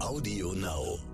Audio Now.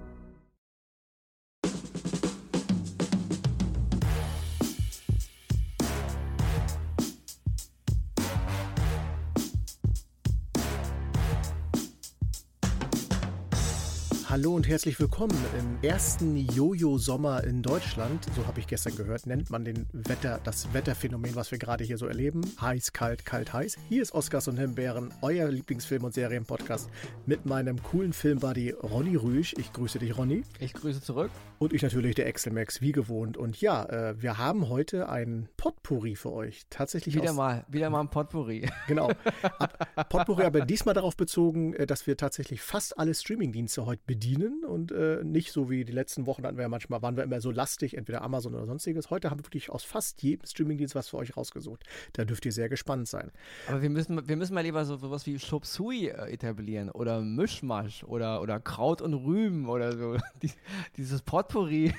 Hallo und herzlich willkommen im ersten Jojo-Sommer in Deutschland. So habe ich gestern gehört, nennt man den Wetter, das Wetterphänomen, was wir gerade hier so erleben. Heiß, kalt, kalt, heiß. Hier ist Oscars und Himbeeren, euer Lieblingsfilm- und Serienpodcast mit meinem coolen Filmbuddy Ronny Rüsch. Ich grüße dich, Ronny. Ich grüße zurück. Und ich natürlich, der Excelmax, wie gewohnt. Und ja, äh, wir haben heute ein Potpourri für euch. Tatsächlich Wieder mal, wieder mal ein Potpourri. Genau. Ab, Potpourri aber diesmal darauf bezogen, äh, dass wir tatsächlich fast alle Streamingdienste heute bedienen und äh, nicht so wie die letzten Wochen hatten wir ja manchmal, waren wir immer so lastig, entweder Amazon oder sonstiges. Heute haben wir wirklich aus fast jedem Streamingdienst was für euch rausgesucht. Da dürft ihr sehr gespannt sein. Aber wir müssen, wir müssen mal lieber so sowas wie Chop Suey äh, etablieren oder Mischmasch oder, oder Kraut und Rüben oder so. Die, dieses Potpourri.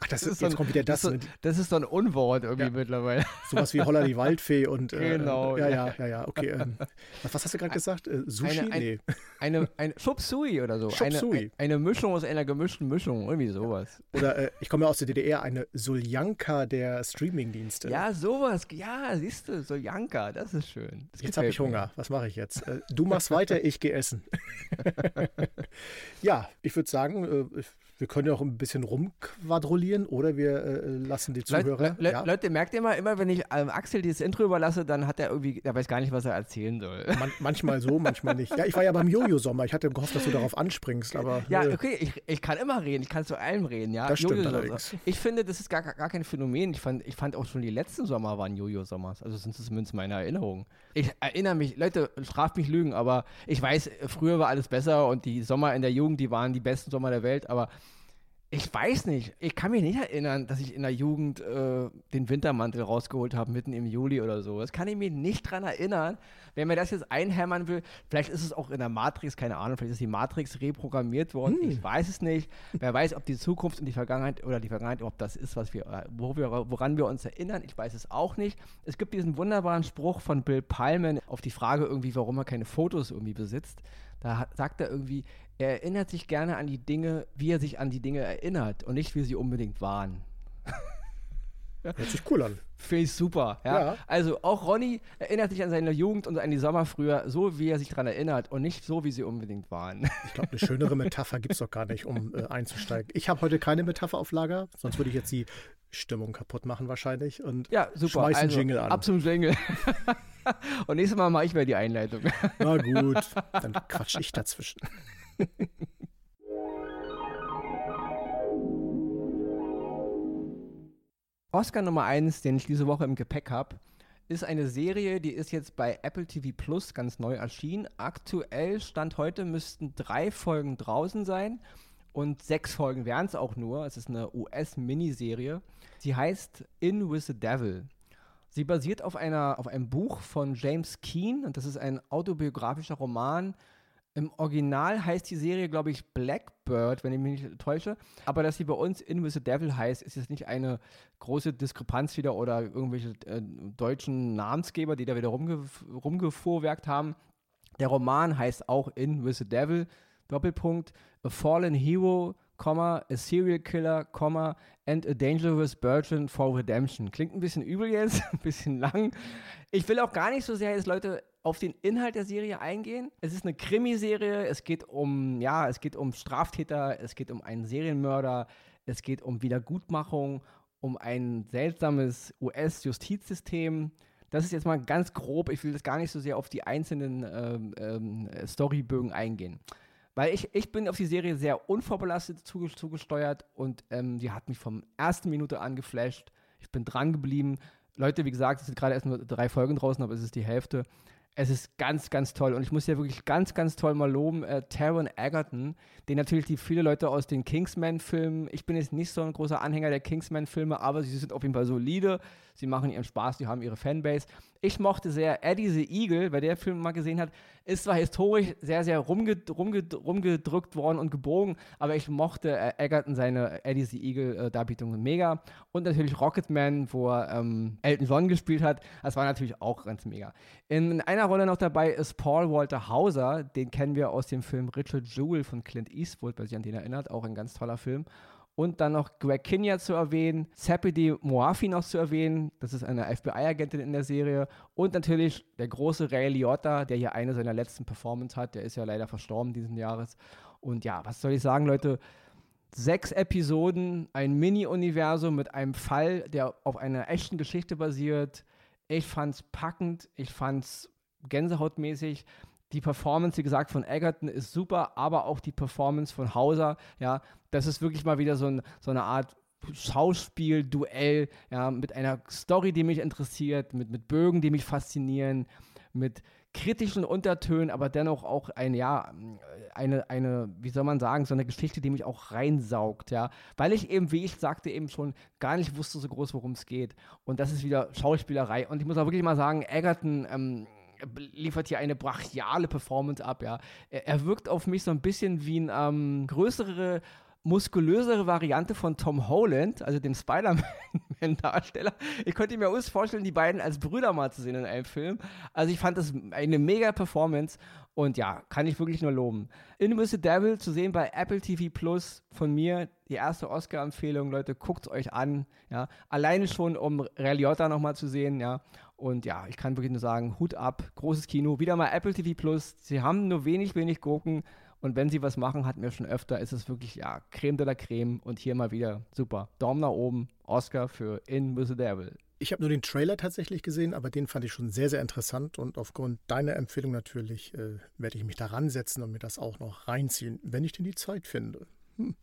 Ach, das, Das ist, jetzt ein- kommt wieder das. Das, ist so- das ist so ein Unwort irgendwie Ja. mittlerweile. Sowas wie Holla die Waldfee und äh, Genau, ja, ja. ja, ja, ja, okay. Ähm, was, hast du gerade gesagt? Äh, Sushi? Eine- ein- nee. Eine, Chop Suey oder so. Chop eine, eine Mischung aus einer gemischten Mischung, irgendwie sowas. Oder äh, ich komme ja aus der DDR, eine Soljanka der Streamingdienste. Ja, sowas. Ja, siehst du, so Janka, das ist schön. Das Jetzt habe ich. Hunger. Was mache ich jetzt? Äh, Du machst weiter, ich gehe essen. ja, ich würde sagen, äh, wir können ja auch ein bisschen rumquadrollieren oder wir äh, lassen die Zuhörer. Le ja, Leute, merkt ihr mal, immer wenn ich ähm, Axel dieses Intro überlasse, dann hat er irgendwie, er weiß gar nicht, was er erzählen soll. man, manchmal so, manchmal nicht. Ja, ich war ja beim Jojo-Sommer. Ich hatte gehofft, dass du darauf anspringst, aber Ja, äh, okay, ich, ich kann immer reden, ich kann zu allem reden, ja. Das stimmt allerdings. Ich finde, das ist gar, gar kein Phänomen. Ich fand, ich fand auch schon die letzten Sommer waren Jojo-Sommers. Also sind es zumindest meine Erinnerungen. Ich erinnere mich, Leute, straft mich Lügen, aber ich weiß, früher war alles besser und die Sommer in der Jugend, die waren die besten Sommer der Welt, aber ich weiß nicht. Ich kann mich nicht erinnern, dass ich in der Jugend äh, den Wintermantel rausgeholt habe, mitten im Juli oder so. Das kann ich mir nicht dran erinnern. Wenn mir das jetzt einhämmern will, vielleicht ist es auch in der Matrix, keine Ahnung, vielleicht ist die Matrix reprogrammiert worden. Ich weiß es nicht. Wer weiß, ob die Zukunft und die Vergangenheit oder die Vergangenheit, ob das ist, was wir, äh, wo wir, woran wir uns erinnern. Ich weiß es auch nicht. Es gibt diesen wunderbaren Spruch von Bill Pullman auf die Frage irgendwie, warum er keine Fotos irgendwie besitzt. Da hat, sagt er irgendwie, er erinnert sich gerne an die Dinge, wie er sich an die Dinge erinnert und nicht, wie sie unbedingt waren. hört sich cool an. Finde ich super. Ja? Ja. Also auch Ronny erinnert sich an seine Jugend und an die Sommer früher, so wie er sich daran erinnert und nicht so, wie sie unbedingt waren. Ich glaube, eine schönere Metapher gibt es doch gar nicht, um äh, einzusteigen. Ich habe heute keine Metapher auf Lager, sonst würde ich jetzt die Stimmung kaputt machen wahrscheinlich und Ja, super. schmeiß einen also, Jingle an. Ab zum Jingle. und nächstes Mal mache ich mal die Einleitung. Na gut, dann quatsch ich dazwischen. Oscar Nummer 1, den ich diese Woche im Gepäck habe, ist eine Serie, die ist jetzt bei Apple TV Plus ganz neu erschienen. Aktuell, Stand heute, müssten drei Folgen draußen sein und sechs Folgen wären es auch nur. Es ist eine US-Miniserie. Sie heißt In with the Devil. Sie basiert auf, einer, auf einem Buch von James Keane und das ist ein autobiografischer Roman. Im Original heißt die Serie, glaube ich, Blackbird, wenn ich mich nicht täusche. Aber dass sie bei uns In with the Devil heißt, ist jetzt nicht eine große Diskrepanz wieder oder irgendwelche äh, deutschen Namensgeber, die da wieder rumge rumgefuhrwerkt haben. Der Roman heißt auch In with the Devil, Doppelpunkt, A Fallen Hero, Komma, A Serial Killer, Komma, and a Dangerous Virgin for Redemption. Klingt ein bisschen übel jetzt, ein bisschen lang. Ich will auch gar nicht so sehr jetzt, Leute, auf den Inhalt der Serie eingehen. Es ist eine Krimiserie, es geht um, ja, es geht um Straftäter, es geht um einen Serienmörder, es geht um Wiedergutmachung, um ein seltsames US-Justizsystem. Das ist jetzt mal ganz grob. Ich will das gar nicht so sehr auf die einzelnen ähm, ähm, Storybögen eingehen. Weil ich, ich bin auf die Serie sehr unvorbelastet zuge zugesteuert und ähm, die hat mich vom ersten Minute an geflasht. Ich bin dran geblieben. Leute, wie gesagt, es sind gerade erst nur drei Folgen draußen, aber es ist die Hälfte. Es ist ganz, ganz toll. Und ich muss ja wirklich ganz, ganz toll mal loben, äh, Taron Egerton, den natürlich die viele Leute aus den Kingsman-Filmen, ich bin jetzt nicht so ein großer Anhänger der Kingsman-Filme, aber sie sind auf jeden Fall solide, sie machen ihren Spaß, sie haben ihre Fanbase. Ich mochte sehr Eddie the Eagle, wer der Film mal gesehen hat, ist zwar historisch sehr, sehr rumged rumged rumgedrückt worden und gebogen, aber ich mochte äh, Egerton seine Eddie the Eagle-Darbietungen äh, mega. Und natürlich Rocketman, wo er ähm, Elton John gespielt hat, das war natürlich auch ganz mega. In einer Rolle noch dabei ist Paul Walter Hauser, den kennen wir aus dem Film Richard Jewell von Clint Eastwood, wer sich an den erinnert, auch ein ganz toller Film. Und dann noch Greg Kinnear zu erwähnen, Sepidi Moafi noch zu erwähnen, das ist eine FBI-Agentin in der Serie. Und natürlich der große Ray Liotta, der hier eine seiner letzten Performance hat, der ist ja leider verstorben diesen Jahres. Und ja, was soll ich sagen, Leute? Sechs Episoden, ein Mini-Universum mit einem Fall, der auf einer echten Geschichte basiert. Ich fand's packend, ich fand's gänsehautmäßig. Die Performance, wie gesagt, von Egerton ist super, aber auch die Performance von Hauser, ja, das ist wirklich mal wieder so, ein, so eine Art Schauspiel, Duell, ja, mit einer Story, die mich interessiert, mit, mit Bögen, die mich faszinieren, mit kritischen Untertönen, aber dennoch auch ein, ja, eine, eine, wie soll man sagen, so eine Geschichte, die mich auch reinsaugt, ja. Weil ich eben, wie ich sagte, eben schon gar nicht wusste so groß, worum es geht. Und das ist wieder Schauspielerei. Und ich muss auch wirklich mal sagen, Egerton, ähm, liefert hier eine brachiale Performance ab, ja. Er, er, wirkt auf mich so ein bisschen wie ein ähm, größere muskulösere Variante von Tom Holland, also dem Spider-Man-Darsteller. Ich könnte mir uns vorstellen, die beiden als Brüder mal zu sehen in einem Film. Also ich fand das eine mega Performance und ja, kann ich wirklich nur loben. Invisible Devil zu sehen bei Apple TV Plus von mir, die erste Oscar-Empfehlung, Leute, guckt es euch an. Ja, alleine schon, um Ray Liotta nochmal zu sehen, ja. Und ja, ich kann wirklich nur sagen, Hut ab, großes Kino, wieder mal Apple TV Plus. Sie haben nur wenig, wenig Gurken. Und wenn sie was machen, hatten wir schon öfter, ist es wirklich, ja, Creme de la Creme. Und hier mal wieder super. Daumen nach oben, Oscar für In with the Devil. Ich habe nur den Trailer tatsächlich gesehen, aber den fand ich schon sehr, sehr interessant. Und aufgrund deiner Empfehlung natürlich äh, werde ich mich da ransetzen und mir das auch noch reinziehen, wenn ich denn die Zeit finde. Hm.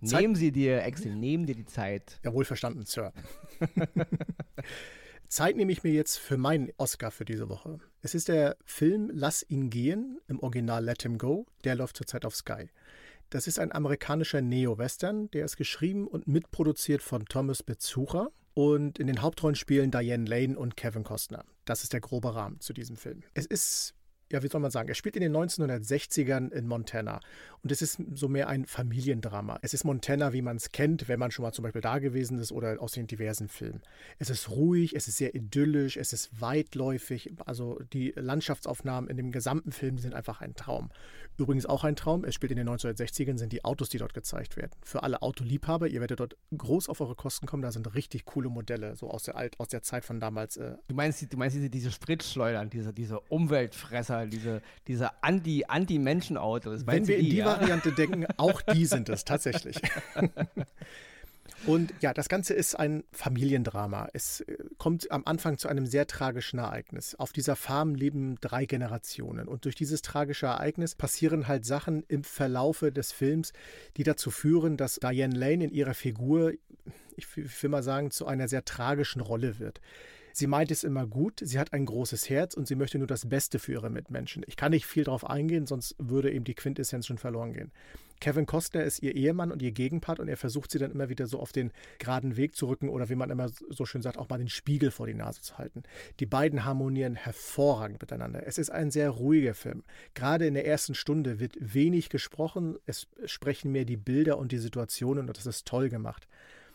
Nehmen Sie dir, Axel, nehmen dir die Zeit. Ja, wohl verstanden, Sir. Zeit nehme ich mir jetzt für meinen Oscar für diese Woche. Es ist der Film Lass ihn gehen, im Original Let Him Go, der läuft zurzeit auf Sky. Das ist ein amerikanischer Neo-Western, der ist geschrieben und mitproduziert von Thomas Bezucher und in den Hauptrollen spielen Diane Lane und Kevin Costner. Das ist der grobe Rahmen zu diesem Film. Es ist ja, wie soll man sagen, er spielt in den 1960ern in Montana. Und es ist so mehr ein Familiendrama. Es ist Montana, wie man es kennt, wenn man schon mal zum Beispiel da gewesen ist oder aus den diversen Filmen. Es ist ruhig, es ist sehr idyllisch, es ist weitläufig. Also die Landschaftsaufnahmen in dem gesamten Film sind einfach ein Traum. Übrigens auch ein Traum, es spielt in den 1960ern, sind die Autos, die dort gezeigt werden. Für alle Autoliebhaber, ihr werdet dort groß auf eure Kosten kommen, da sind richtig coole Modelle, so aus der, Alt, aus der Zeit von damals. Äh. Du meinst, du meinst diese, diese Spritschleudern, diese, diese Umweltfresser, diese, diese Anti-Menschen-Autos. Anti Wenn wir die, in die ja? Variante denken, auch die sind es tatsächlich. Und ja, das Ganze ist ein Familiendrama. Es äh, kommt am Anfang zu einem sehr tragischen Ereignis. Auf dieser Farm leben drei Generationen. Und durch dieses tragische Ereignis passieren halt Sachen im Verlaufe des Films, die dazu führen, dass Diane Lane in ihrer Figur, ich will mal sagen, zu einer sehr tragischen Rolle wird. Sie meint es immer gut, sie hat ein großes Herz und sie möchte nur das Beste für ihre Mitmenschen. Ich kann nicht viel darauf eingehen, sonst würde eben die Quintessenz schon verloren gehen. Kevin Costner ist ihr Ehemann und ihr Gegenpart und er versucht sie dann immer wieder so auf den geraden Weg zu rücken oder wie man immer so schön sagt, auch mal den Spiegel vor die Nase zu halten. Die beiden harmonieren hervorragend miteinander. Es ist ein sehr ruhiger Film. Gerade in der ersten Stunde wird wenig gesprochen, es sprechen mehr die Bilder und die Situationen und das ist toll gemacht.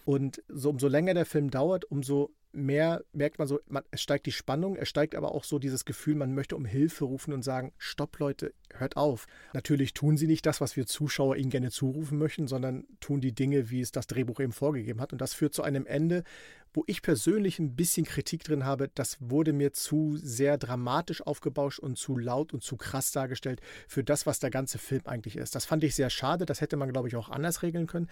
Und so, umso länger der Film dauert, umso mehr merkt man so, man, es steigt die Spannung, es steigt aber auch so dieses Gefühl, man möchte um Hilfe rufen und sagen, stopp Leute, hört auf. Natürlich tun sie nicht das, was wir Zuschauer ihnen gerne zurufen möchten, sondern tun die Dinge, wie es das Drehbuch eben vorgegeben hat. Und das führt zu einem Ende, wo ich persönlich ein bisschen Kritik drin habe, das wurde mir zu sehr dramatisch aufgebauscht und zu laut und zu krass dargestellt für das, was der ganze Film eigentlich ist. Das fand ich sehr schade, das hätte man, glaube ich, auch anders regeln können.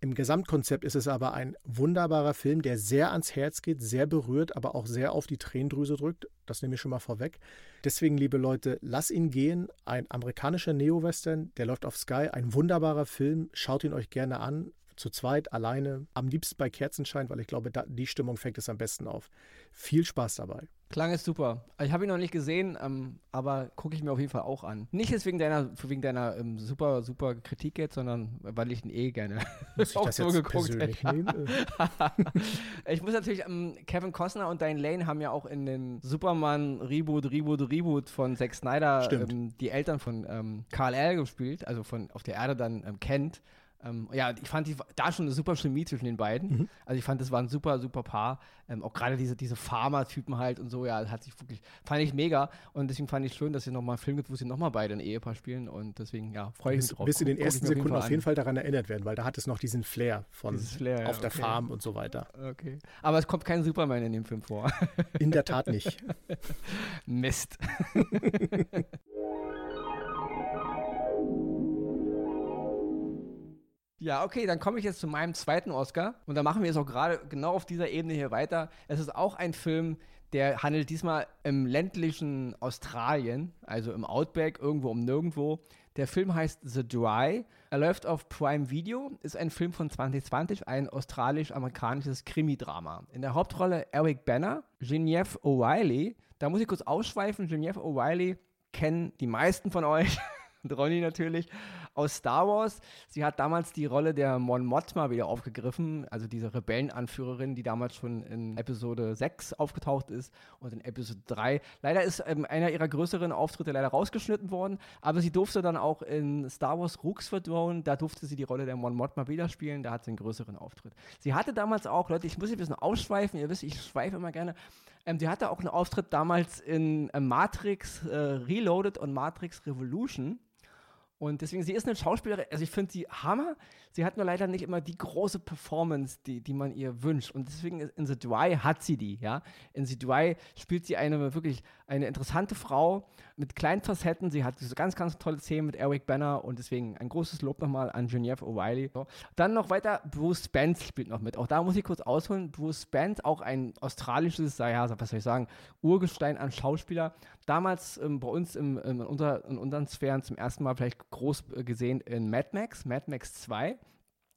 Im Gesamtkonzept ist es aber ein wunderbarer Film, der sehr ans Herz geht, sehr berührt, aber auch sehr auf die Tränendrüse drückt. Das nehme ich schon mal vorweg. Deswegen, liebe Leute, lass ihn gehen. Ein amerikanischer Neo-Western, der läuft auf Sky. Ein wunderbarer Film. Schaut ihn euch gerne an zu zweit, alleine, am liebsten bei Kerzenschein, weil ich glaube, die Stimmung fängt es am besten auf. Viel Spaß dabei. Klang ist super. Ich habe ihn noch nicht gesehen, ähm, aber gucke ich mir auf jeden Fall auch an. Nicht jetzt wegen deiner, wegen deiner ähm, super, super Kritik jetzt, sondern weil ich ihn eh gerne muss auch so geguckt hätte. ich muss natürlich, ähm, Kevin Costner und Diane Lane haben ja auch in dem Superman Reboot, Reboot, Reboot von Zack Snyder ähm, die Eltern von ähm, Carl L. gespielt, also von auf der Erde dann ähm, kennt. Ähm, ja, ich fand die, da schon eine super Chemie zwischen den beiden. Mhm. Also ich fand, das war ein super, super Paar. Ähm, auch gerade diese, diese Farmer-Typen halt und so, ja, hat sich wirklich, fand ich mega. Und deswegen fand ich schön, dass es nochmal einen Film gibt, wo sie nochmal beide ein Ehepaar spielen. Und deswegen, ja, freue ich mich drauf. Bis in den ersten Sekunden auf jeden Fall daran erinnert werden, weil da hat es noch diesen Flair von Flair, auf ja, der Farm und so weiter. Okay. Aber es kommt kein Superman in dem Film vor. In der Tat nicht. Mist. Ja, okay, dann komme ich jetzt zu meinem zweiten Oscar. Und da machen wir jetzt auch gerade genau auf dieser Ebene hier weiter. Es ist auch ein Film, der handelt diesmal im ländlichen Australien, also im Outback, irgendwo um nirgendwo. Der Film heißt The Dry. Er läuft auf Prime Video, ist ein Film von 2020, ein australisch-amerikanisches Krimi-Drama. In der Hauptrolle Eric Banner, Genevieve O'Reilly. Da muss ich kurz ausschweifen. Genevieve O'Reilly kennen die meisten von euch und Ronny natürlich, aus Star Wars. Sie hat damals die Rolle der Mon Mothma wieder aufgegriffen, also diese Rebellenanführerin, die damals schon in Episode 6 aufgetaucht ist und in Episode 3. Leider ist ähm, einer ihrer größeren Auftritte leider rausgeschnitten worden, aber sie durfte dann auch in Star Wars Rooks Throne, da durfte sie die Rolle der Mon Mothma wieder spielen, da hat sie einen größeren Auftritt. Sie hatte damals auch, Leute, ich muss ein bisschen ausschweifen, ihr wisst, ich schweife immer gerne, ähm, die hatte auch einen Auftritt damals in äh, Matrix äh, Reloaded und Matrix Revolution. Und deswegen, sie ist eine Schauspielerin, also ich finde sie Hammer. Sie hat nur leider nicht immer die große Performance, die, die man ihr wünscht. Und deswegen in The Dry hat sie die, ja. In The Dry spielt sie eine wirklich eine interessante Frau mit kleinen Facetten. Sie hat diese ganz, ganz tolle Szenen mit Eric Banner und deswegen ein großes Lob nochmal an Genevieve O'Reilly. So. Dann noch weiter, Bruce Spence spielt noch mit. Auch da muss ich kurz ausholen. Bruce Spence, auch ein australisches, ja, was soll ich sagen, Urgestein an Schauspieler. Damals ähm, bei uns im, im, unter, in unseren Sphären zum ersten Mal vielleicht groß äh, gesehen in Mad Max, Mad Max 2.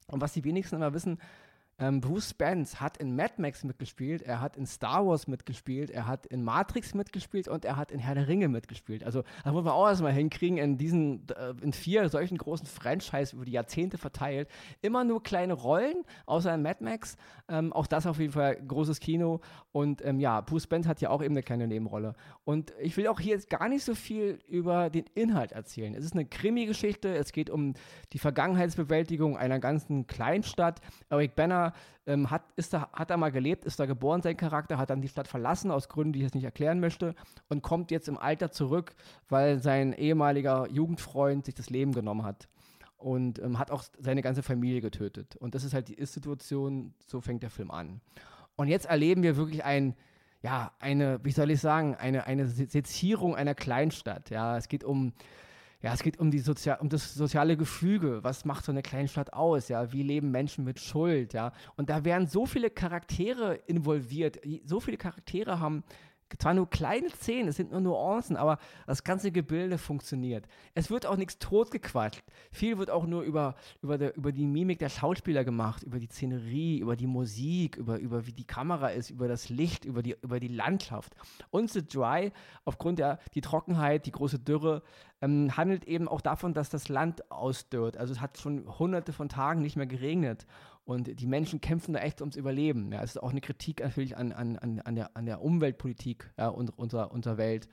Und was die wenigsten immer wissen, ähm, Bruce Spence hat in Mad Max mitgespielt, er hat in Star Wars mitgespielt, er hat in Matrix mitgespielt und er hat in Herr der Ringe mitgespielt. Also da wollen wir auch erstmal hinkriegen, in diesen, äh, in vier solchen großen Franchise über die Jahrzehnte verteilt. Immer nur kleine Rollen, außer in Mad Max. Ähm, auch das auf jeden Fall großes Kino. Und ähm, ja, Bruce Spence hat ja auch eben eine kleine Nebenrolle. Und ich will auch hier jetzt gar nicht so viel über den Inhalt erzählen. Es ist eine Krimi-Geschichte, es geht um die Vergangenheitsbewältigung einer ganzen Kleinstadt. Eric Banner ähm, hat, ist da, hat da mal gelebt, ist da geboren, sein Charakter, hat dann die Stadt verlassen, aus Gründen, die ich jetzt nicht erklären möchte, und kommt jetzt im Alter zurück, weil sein ehemaliger Jugendfreund sich das Leben genommen hat. Und ähm, hat auch seine ganze Familie getötet. Und das ist halt die Ist-Situation, so fängt der Film an. Und jetzt erleben wir wirklich ein, ja, eine, wie soll ich sagen, eine, eine Sezierung einer Kleinstadt. Ja, es geht um ja, es geht um, die Sozial um das soziale Gefüge. Was macht so eine Kleinstadt aus? Ja, wie leben Menschen mit Schuld? Ja, und da werden so viele Charaktere involviert. So viele Charaktere haben zwar nur kleine Szenen, es sind nur Nuancen, aber das ganze Gebilde funktioniert. Es wird auch nichts totgequatscht. Viel wird auch nur über, über, der, über die Mimik der Schauspieler gemacht, über die Szenerie, über die Musik, über, über wie die Kamera ist, über das Licht, über die, über die Landschaft. Und The Dry, aufgrund der die Trockenheit, die große Dürre, ähm, handelt eben auch davon, dass das Land ausdörrt. Also es hat schon hunderte von Tagen nicht mehr geregnet. Und die Menschen kämpfen da echt ums Überleben. Ja, es ist auch eine Kritik natürlich an, an, an, der, an der Umweltpolitik ja, unserer, unserer Welt.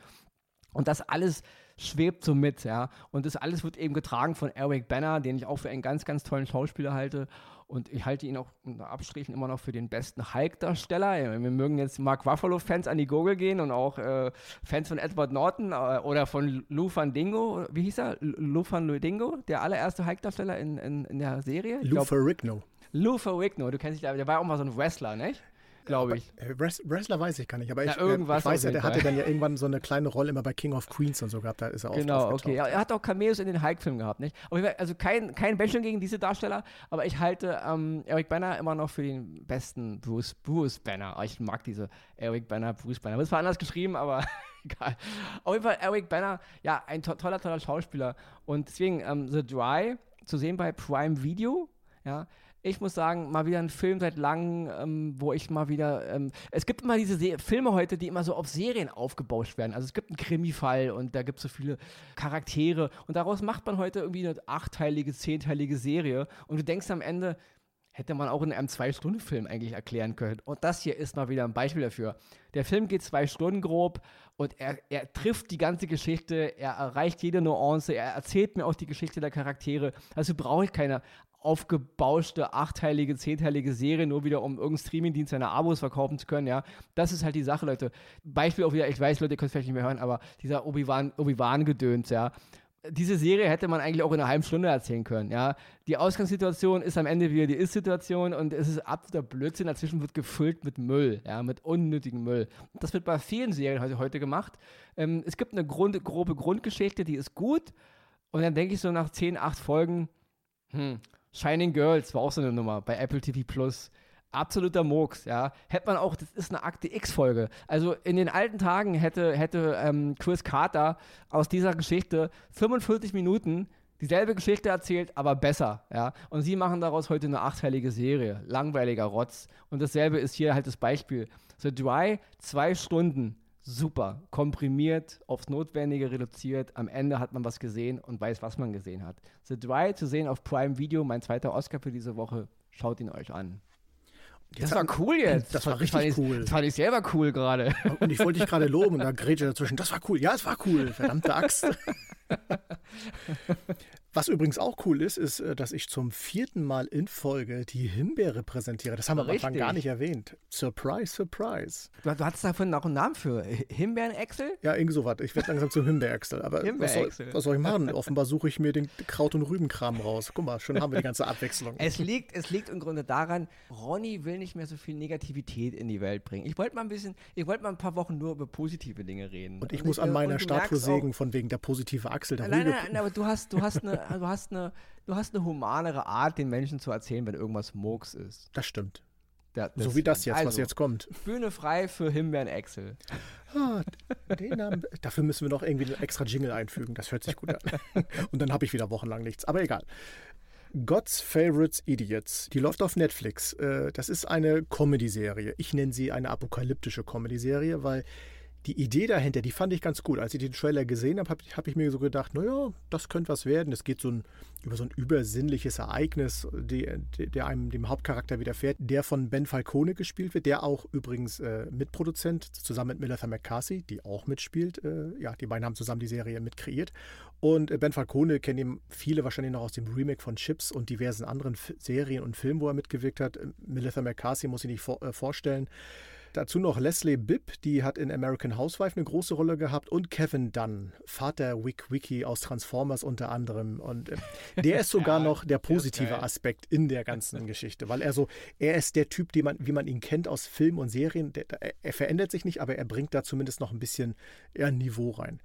Und das alles schwebt so mit, ja. Und das alles wird eben getragen von Eric Banner, den ich auch für einen ganz, ganz tollen Schauspieler halte. Und ich halte ihn auch unter Abstrichen immer noch für den besten Hulk-Darsteller. Wir mögen jetzt Mark Ruffalo-Fans an die Gurgel gehen und auch äh, Fans von Edward Norton äh, oder von Lou Van Dingo. Wie hieß er? Lou Van Dingo, der allererste Hulk-Darsteller in, in, in der Serie. Lou Ferrigno. Lou Ferrigno, du kennst dich da, der war auch mal so ein Wrestler, nicht? glaube ich. Äh, Wrestler weiß ich gar nicht, aber ich, ja, irgendwas ich weiß ja, der hatte dann ja irgendwann so eine kleine Rolle immer bei King of Queens und so gehabt, da ist er auch Genau, okay. Ja, er hat auch Cameos in den Hulk-Filmen gehabt, nicht? Also kein, kein Bashing gegen diese Darsteller, aber ich halte ähm, Eric Banner immer noch für den besten Bruce, Bruce Banner. Ich mag diese Eric Banner, Bruce Banner. Das war anders geschrieben, aber egal. Auf jeden Fall Eric Banner, ja, ein to toller, toller Schauspieler. Und deswegen ähm, The Dry, zu sehen bei Prime Video, ja, ich muss sagen, mal wieder ein Film seit langem, ähm, wo ich mal wieder. Ähm, es gibt immer diese Se Filme heute, die immer so auf Serien aufgebauscht werden. Also es gibt einen Krimi-Fall und da gibt es so viele Charaktere und daraus macht man heute irgendwie eine achtteilige, zehnteilige Serie und du denkst am Ende, hätte man auch in einem Zwei-Stunden-Film eigentlich erklären können. Und das hier ist mal wieder ein Beispiel dafür. Der Film geht zwei Stunden grob und er, er trifft die ganze Geschichte, er erreicht jede Nuance, er erzählt mir auch die Geschichte der Charaktere. Also brauche ich keine aufgebauschte, achtteilige, zehnteilige Serie, nur wieder um irgendeinen Streamingdienst seine Abos verkaufen zu können, ja. Das ist halt die Sache, Leute. Beispiel auch wieder, ich weiß, Leute, ihr könnt es vielleicht nicht mehr hören, aber dieser Obi-Wan-Gedöns, Obi ja. Diese Serie hätte man eigentlich auch in einer halben Stunde erzählen können, ja. Die Ausgangssituation ist am Ende wieder die Ist-Situation und es ist absoluter Blödsinn. Dazwischen wird gefüllt mit Müll, ja, mit unnötigem Müll. Das wird bei vielen Serien heute, heute gemacht. Ähm, es gibt eine Grund, grobe Grundgeschichte, die ist gut. Und dann denke ich so nach 10, 8 Folgen, hm, Shining Girls war auch so eine Nummer bei Apple TV Plus. Absoluter Murks, ja. Hätte man auch, das ist eine Akte X-Folge. Also in den alten Tagen hätte, hätte ähm, Chris Carter aus dieser Geschichte 45 Minuten dieselbe Geschichte erzählt, aber besser, ja. Und sie machen daraus heute eine achteilige Serie. Langweiliger Rotz. Und dasselbe ist hier halt das Beispiel. The Dry, zwei Stunden super komprimiert, aufs Notwendige reduziert. Am Ende hat man was gesehen und weiß, was man gesehen hat. The Dry zu sehen auf Prime Video, mein zweiter Oscar für diese Woche. Schaut ihn euch an. Das war cool jetzt. Das war richtig das cool. Das fand ich selber cool gerade. Und ich wollte dich gerade loben und da grätsche dazwischen. Das war cool. Ja, es war cool. Verdammte Axt. Was übrigens auch cool ist, ist, äh, dass ich zum vierten Mal in Folge die Himbeere präsentiere. Das haben wir am Anfang gar nicht erwähnt. Surprise, surprise. Du, du hattest davon noch einen Namen für. Himbeeren-Excel? Ja, irgend sowas. Ich werde langsam zum Himbeer-Excel. Aber Himbeer was, soll, was soll ich machen? Offenbar suche ich mir den Kraut- und Rübenkram raus. Guck mal, schon haben wir die ganze Abwechslung. Es liegt, es liegt im Grunde daran, Ronny will nicht mehr so viel Negativität in die Welt bringen. Ich wollte mal ein bisschen, ich wollte mal ein paar Wochen nur über positive Dinge reden. Und ich und muss ich, an meiner Statue sägen, von wegen der positive Achsel. Der nein, nein, nein, aber du hast, du hast eine du hast eine, du hast eine humanere Art, den Menschen zu erzählen, wenn irgendwas Murks ist. Das stimmt. Ja, das, so wie das jetzt, also, was jetzt kommt. Bühne frei für Himbeeren Excel. Ah, den Namen, dafür müssen wir noch irgendwie einen extra Jingle einfügen. Das hört sich gut an. Und dann habe ich wieder wochenlang nichts. Aber egal. God's Favorites Idiots. Die läuft auf Netflix. Äh, das ist eine Comedy-Serie. Ich nenne sie eine apokalyptische Comedy-Serie, weil die Idee dahinter, die fand ich ganz gut. Als ich den Trailer gesehen habe, habe hab ich mir so gedacht, naja, das könnte was werden. Es geht so ein, über so ein übersinnliches Ereignis, die, die, der einem dem Hauptcharakter widerfährt, der von Ben Falcone gespielt wird, der auch übrigens äh, Mitproduzent zusammen mit Melissa McCarthy, die auch mitspielt. Äh, ja, die beiden haben zusammen die Serie mit kreiert. Und äh, Ben Falcone kennen ihn viele wahrscheinlich noch aus dem Remake von Chips und diversen anderen F Serien und Filmen, wo er mitgewirkt hat. Melissa McCarthy muss ich nicht vor, äh, vorstellen. Dazu noch Leslie Bibb, die hat in American Housewife eine große Rolle gehabt und Kevin Dunn, Vater Wick Wiki aus Transformers unter anderem. Und äh, der ist sogar ja, noch der positive Aspekt in der ganzen Geschichte, weil er so, er ist der Typ, man, wie man ihn kennt aus Filmen und Serien. Der, er verändert sich nicht, aber er bringt da zumindest noch ein bisschen eher Niveau rein.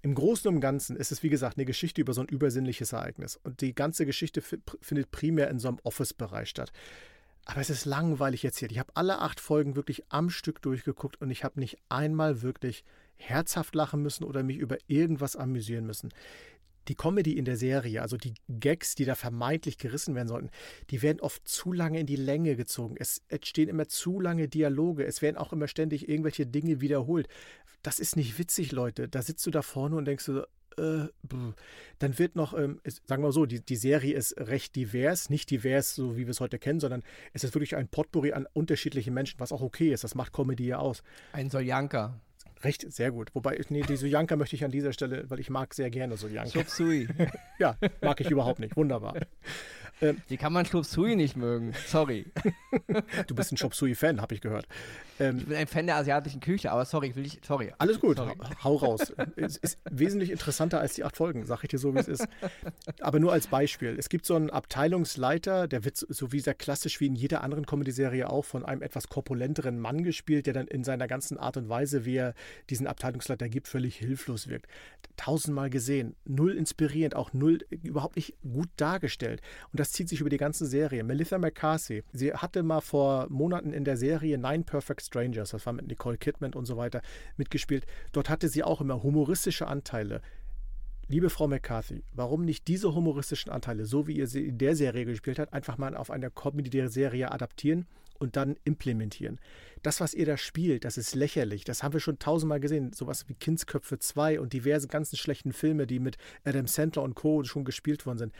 Im Großen und Ganzen ist es, wie gesagt, eine Geschichte über so ein übersinnliches Ereignis. Und die ganze Geschichte findet primär in so einem Office-Bereich statt. Aber es ist langweilig jetzt hier. Ich habe alle acht Folgen wirklich am Stück durchgeguckt und ich habe nicht einmal wirklich herzhaft lachen müssen oder mich über irgendwas amüsieren müssen. Die Comedy in der Serie, also die Gags, die da vermeintlich gerissen werden sollten, die werden oft zu lange in die Länge gezogen. Es entstehen immer zu lange Dialoge. Es werden auch immer ständig irgendwelche Dinge wiederholt. Das ist nicht witzig, Leute. Da sitzt du da vorne und denkst so, äh, dann wird noch, ähm, ist, sagen wir mal so, die, die Serie ist recht divers, nicht divers, so wie wir es heute kennen, sondern es ist wirklich ein Potpourri an unterschiedlichen Menschen, was auch okay ist. Das macht Comedy ja aus. Ein Soljanka. Recht, sehr gut. Wobei, nee, die Sojanka möchte ich an dieser Stelle, weil ich mag sehr gerne Sojanka. Chop Sui. ja, mag ich überhaupt nicht. Wunderbar. Ähm, die kann man Chop Sui nicht mögen. Sorry. du bist ein Chop Sui-Fan, habe ich gehört. Ähm, ich bin ein Fan der asiatischen Küche, aber sorry, will ich, sorry. Alles gut, sorry. hau raus. es ist wesentlich interessanter als die acht Folgen, sag ich dir so, wie es ist. Aber nur als Beispiel. Es gibt so einen Abteilungsleiter, der wird so wie sehr klassisch wie in jeder anderen Comedy-Serie auch von einem etwas korpulenteren Mann gespielt, der dann in seiner ganzen Art und Weise, wie er diesen Abteilungsleiter gibt, völlig hilflos wirkt. Tausendmal gesehen, null inspirierend, auch null überhaupt nicht gut dargestellt. Und das zieht sich über die ganze Serie. Melissa McCarthy, sie hatte mal vor Monaten in der Serie Nine Perfect Strangers, das war mit Nicole Kidman und so weiter, mitgespielt. Dort hatte sie auch immer humoristische Anteile liebe Frau McCarthy, warum nicht diese humoristischen Anteile, so wie ihr sie in der Serie gespielt habt, einfach mal auf eine Comedy-Serie adaptieren und dann implementieren? Das, was ihr da spielt, das ist lächerlich. Das haben wir schon tausendmal gesehen. Sowas wie Kindsköpfe 2 und diverse ganzen schlechten Filme, die mit Adam Sandler und Co. schon gespielt worden sind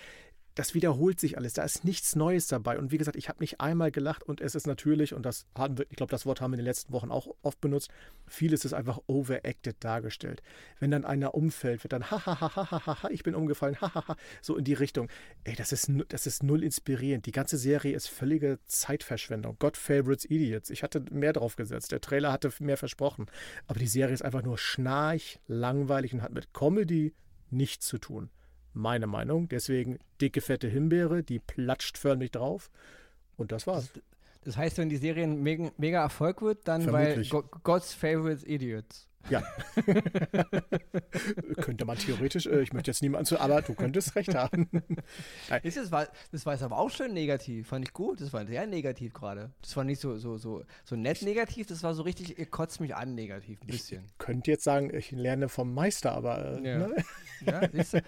das wiederholt sich alles. Da ist nichts Neues dabei. Und wie gesagt, ich habe nicht einmal gelacht und es ist natürlich, und das haben wir, ich glaube, das Wort haben wir in den letzten Wochen auch oft benutzt, vieles ist einfach overacted dargestellt. Wenn dann einer umfällt, wird dann ha, ich bin umgefallen, hahaha, so in die Richtung. Ey, das ist, das ist null inspirierend. Die ganze Serie ist völlige Zeitverschwendung. God favorites Idiots. Ich hatte mehr drauf gesetzt. Der Trailer hatte mehr versprochen. Aber die Serie ist einfach nur schnarch, langweilig und hat mit Comedy nichts zu tun meine Meinung. Deswegen dicke, fette Himbeere, die platscht förmlich drauf. Und das war's. Das, das heißt, wenn die Serie ein mega, mega Erfolg wird, dann Vermutlich. bei God's Favorite Idiots. Ja. Könnte man theoretisch, äh, ich möchte jetzt niemanden zu, aber du könntest recht haben. das, war, das war jetzt aber auch schön negativ, fand ich gut. Das war sehr negativ gerade. Das war nicht so, so, so, so nett negativ, das war so richtig, ihr kotzt mich an negativ, ein bisschen. Ich könnte jetzt sagen, ich lerne vom Meister, aber. Äh, ja. Ne? ja also,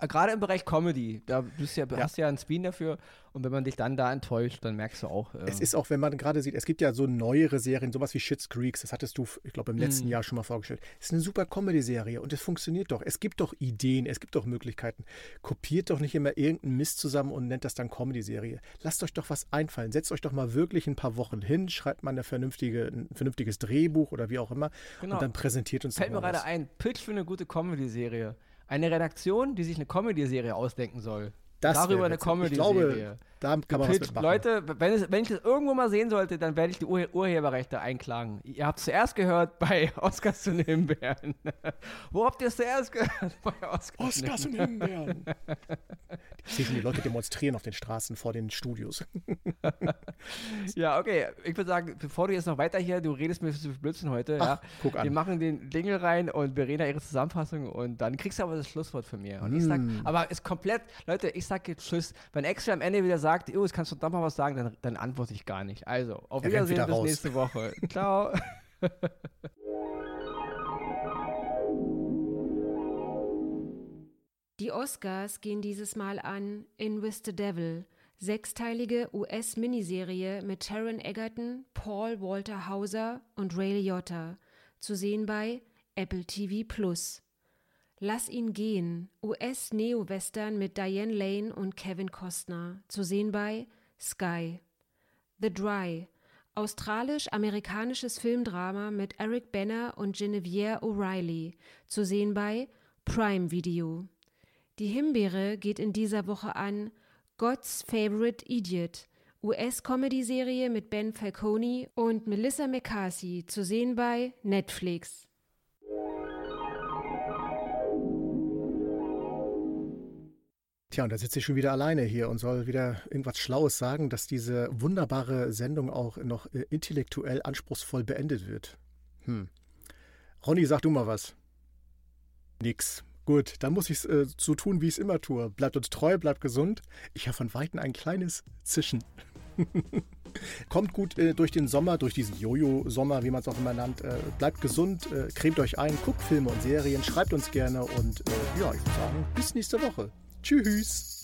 gerade im Bereich Comedy, da bist ja, ja. hast du ja einen Spin dafür und wenn man dich dann da enttäuscht, dann merkst du auch. Äh, es ist auch, wenn man gerade sieht, es gibt ja so neuere Serien, sowas wie Shit's Creeks, das hattest du, ich glaube, im letzten mm. Jahr schon mal vorgestellt. Es ist eine super Comedy-Serie und es funktioniert doch. Es gibt doch Ideen, es gibt doch Möglichkeiten. Kopiert doch nicht immer irgendeinen Mist zusammen und nennt das dann Comedy-Serie. Lasst euch doch was einfallen. Setzt euch doch mal wirklich ein paar Wochen hin, schreibt mal eine vernünftige, ein vernünftiges Drehbuch oder wie auch immer genau. und dann präsentiert uns Fällt mir gerade ein, Pitch für eine gute Comedy-Serie. Eine Redaktion, die sich eine Comedy-Serie ausdenken soll. Das Darüber eine Comedy-Serie. Da kann man was Leute, wenn, es, wenn, ich das irgendwo mal sehen sollte, dann werde ich die Ur Urheberrechte einklagen. Ihr habt es zuerst gehört bei Oscars und Himbeeren. Wo habt ihr es zuerst gehört? Bei Oscars, Oscars und Himbeeren. Ich sehe die Leute demonstrieren auf den Straßen vor den Studios. ja, okay. Ich würde sagen, bevor du jetzt noch weiter hier, du redest mir für Blödsinn heute. Ach, ja. guck an. Wir machen den Dingel rein und Verena ihre Zusammenfassung und dann kriegst du aber das Schlusswort von mir. Und mm. ich sag, mm. aber ist komplett, Leute, ich sage jetzt Tschüss. Wenn Extra am Ende wieder sagt, sagt, oh, jetzt kannst du doch mal was sagen, dann, dann antworte ich gar nicht. Also, auf er Wiedersehen bis raus. nächste Woche. Ciao. Die Oscars gehen dieses Mal an In With the Devil, sechsteilige US-Miniserie mit Taron Egerton, Paul Walter Hauser und Ray Liotta, zu sehen bei Apple TV Plus. Lass ihn gehen, US-Neo-Western mit Diane Lane und Kevin Costner, zu sehen bei Sky. The Dry, australisch-amerikanisches Filmdrama mit Eric Banner und Genevieve O'Reilly, zu sehen bei Prime Video. Die Himbeere geht in dieser Woche an God's Favorite Idiot, US-Comedy-Serie mit Ben Falcone und Melissa McCarthy, zu sehen bei Netflix. Tja, und da sitze ich schon wieder alleine hier und soll wieder irgendwas Schlaues sagen, dass diese wunderbare Sendung auch noch äh, intellektuell anspruchsvoll beendet wird. Hm. Ronny, sag du mal was. Nix. Gut, dann muss ich es äh, so tun, wie ich es immer tue. Bleibt uns treu, bleibt gesund. Ich habe von Weitem ein kleines Zischen. Kommt gut äh, durch den Sommer, durch diesen Jojo-Sommer, wie man es auch immer nennt. Äh, bleibt gesund, äh, cremt euch ein, guckt Filme und Serien, schreibt uns gerne und äh, ja, ich würde sagen, bis nächste Woche. Tschüss.